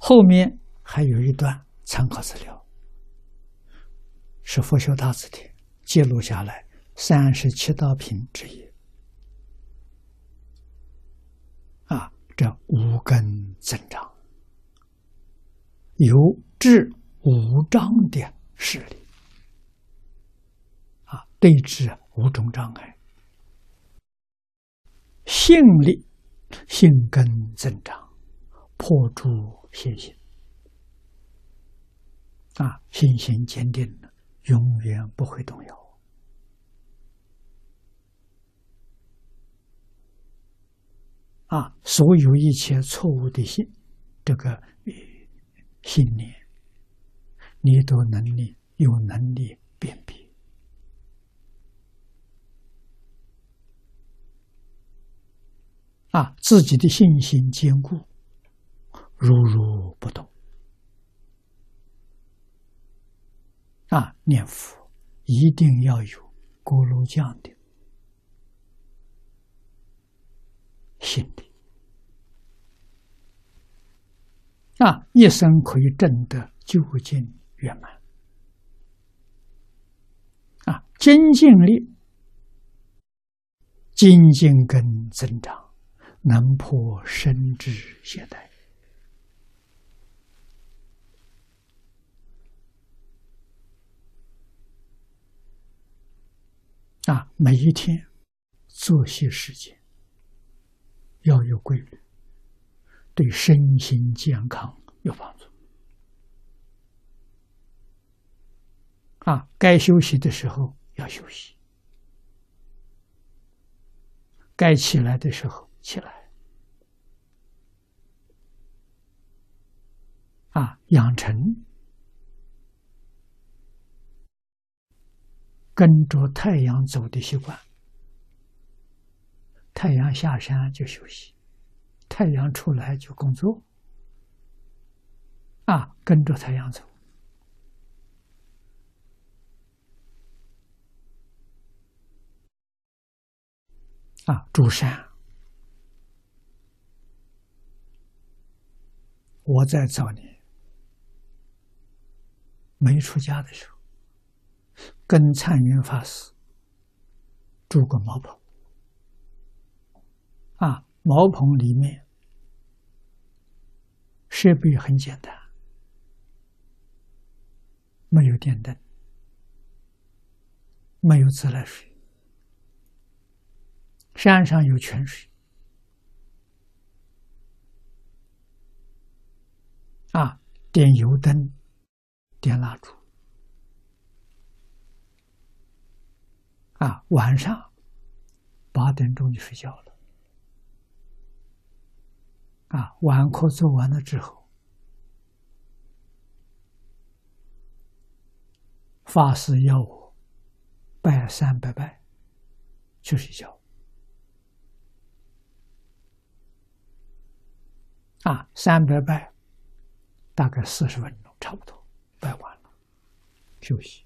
后面还有一段参考资料，是《佛学大字典》记录下来三十七道品之一。啊，这五根增长，有治五障的势力，啊，对治五种障碍，性力、性根增长，破诸邪心，啊，信心坚定了，永远不会动摇。啊，所有一切错误的信，这个信念，你都能力有能力辨别。啊，自己的信心坚固，如如不动。啊，念佛一定要有锅炉匠的。心的啊，一生可以证得究竟圆满啊，精进力、精进根增长，能破身之懈怠啊，每一天作息时间。要有规律，对身心健康有帮助。啊，该休息的时候要休息，该起来的时候起来。啊，养成跟着太阳走的习惯。太阳下山就休息，太阳出来就工作，啊，跟着太阳走，啊，主山，我在早年没出家的时候，跟灿云法师住过茅棚。啊，茅棚里面设备很简单，没有电灯，没有自来水，山上有泉水，啊，点油灯，点蜡烛，啊，晚上八点钟就睡觉了。啊，晚课做完了之后，法师要我拜三拜拜，去睡觉。啊，三拜拜，大概四十分钟，差不多拜完了，休息。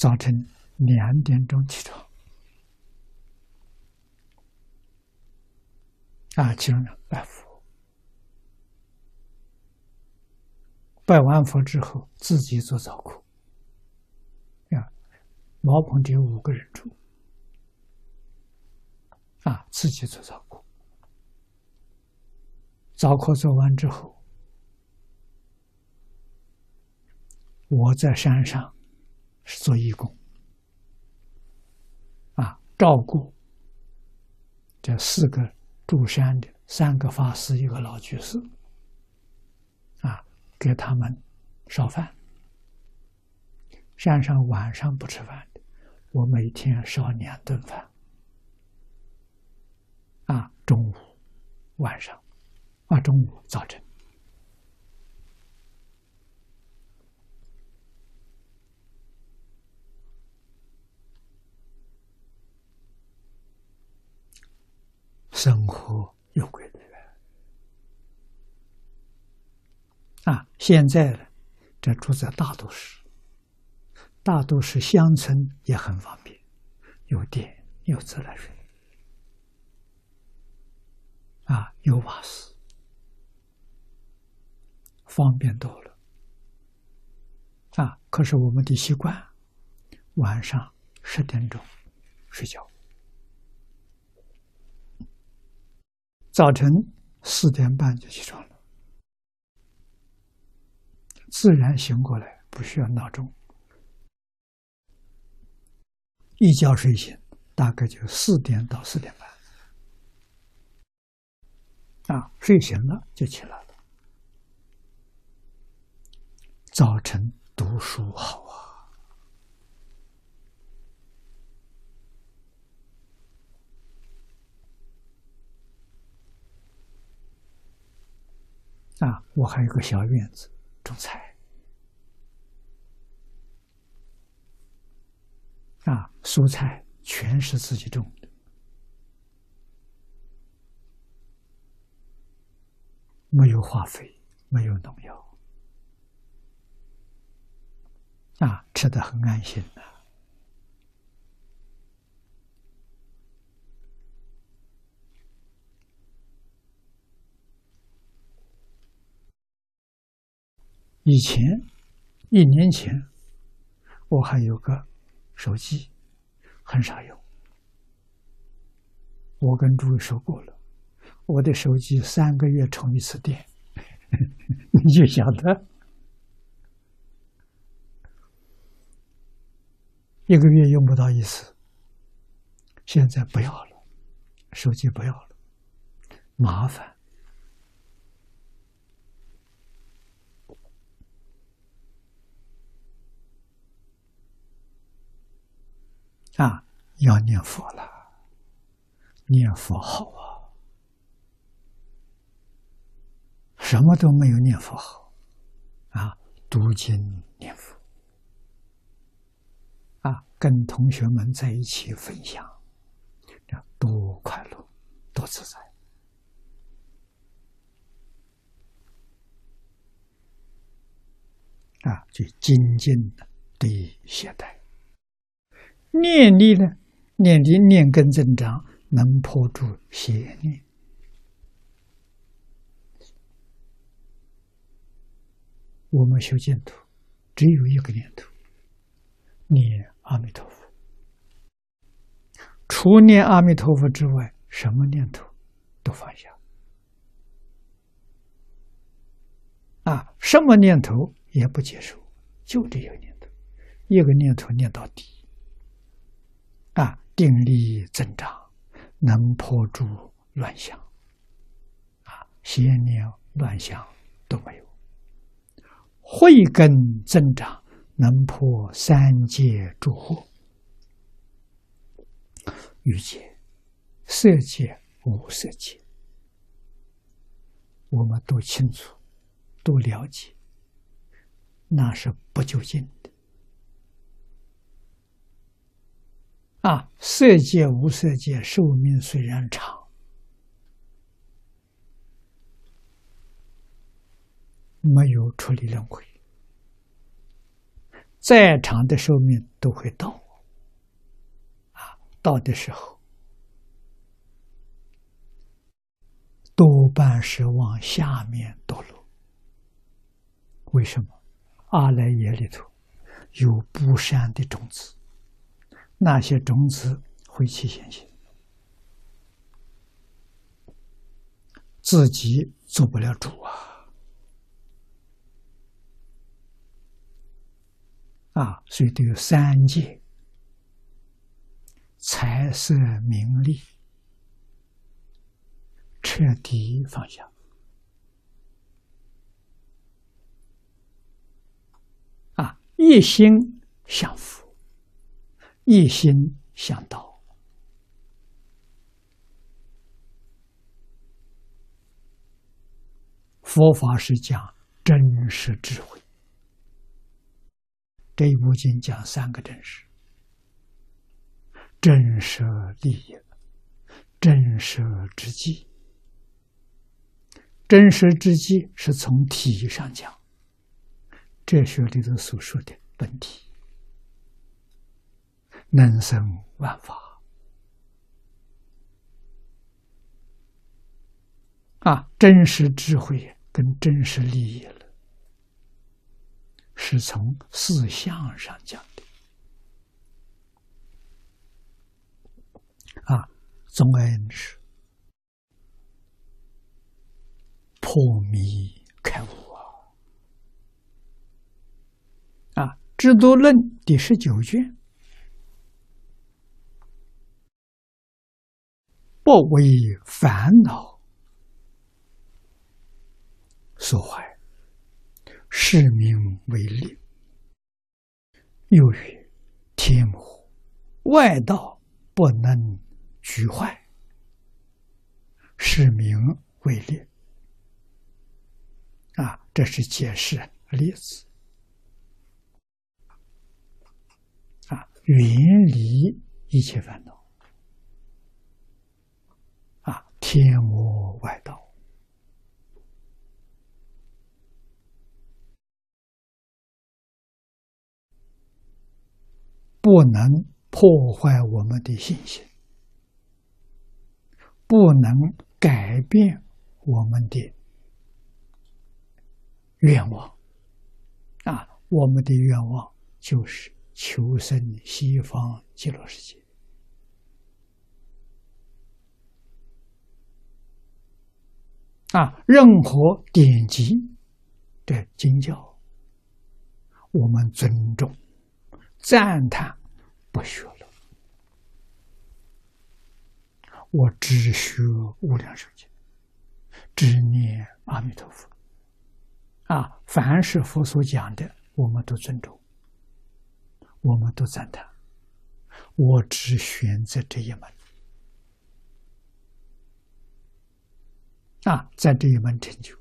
早晨两点钟起床。啊，其中拜佛，拜完佛之后，自己做早课。啊，茅棚只有五个人住，啊，自己做早课。早课做完之后，我在山上是做义工，啊，照顾这四个。住山的三个法师，一个老居士，啊，给他们烧饭。山上晚上不吃饭的，我每天烧两顿饭，啊，中午、晚上，啊，中午、早晨。生活有规律啊！现在呢，这住在大都市，大都市乡村也很方便，有电有自来水，啊，有瓦斯，方便多了。啊，可是我们的习惯，晚上十点钟睡觉，早晨四点半就起床了，自然醒过来，不需要闹钟。一觉睡醒，大概就四点到四点半，啊，睡醒了就起来了。早晨读书好啊！啊，我还有个小院子，种菜。啊，蔬菜全是自己种的，没有化肥，没有农药，啊，吃的很安心的。以前，一年前，我还有个。手机很少用，我跟诸位说过了，我的手机三个月充一次电，你就晓得，一个月用不到一次。现在不要了，手机不要了，麻烦。啊，要念佛了，念佛好啊，什么都没有念佛好，啊，读经念佛，啊，跟同学们在一起分享，这多快乐，多自在，啊，就精进的对懈怠。念力呢？念力念根增长，能破除邪念。我们修净土，只有一个念头：念阿弥陀佛。除念阿弥陀佛之外，什么念头都放下。啊，什么念头也不接受，就这一个念头，一个念头念到底。定力增长，能破诸乱象，啊，邪念乱象都没有。慧根增长，能破三界诸惑，欲界、色界、无色界，我们都清楚，都了解，那是不究竟的。啊，色界、无色界寿命虽然长，没有处理轮回，再长的寿命都会到。啊，到的时候，多半是往下面堕落。为什么？阿赖耶里头有不善的种子。那些种子会起现行，自己做不了主啊！啊，所以都有三界：财色名利，彻底放下。啊，一心向佛。一心向道，佛法是讲真实智慧。这一部经讲三个真实：真实利益、真实之际。真实之际是从体上讲，哲学里头所说的本体。能生万法啊，真实智慧跟真实利益了，是从四相上讲的。啊，总而言之，破迷开悟啊！啊，《智度论》第十九卷。不为烦恼所坏，是名为利。又曰：天魔外道不能俱坏，是名为利。啊，这是解释例子。啊，远离一切烦恼。天魔外道不能破坏我们的信心，不能改变我们的愿望。啊，我们的愿望就是求生西方极乐世界。啊，任何典籍的经教，我们尊重、赞叹，不学了。我只学无量寿经，只念阿弥陀佛。啊，凡是佛所讲的，我们都尊重，我们都赞叹。我只选择这一门。啊，在这一门成就，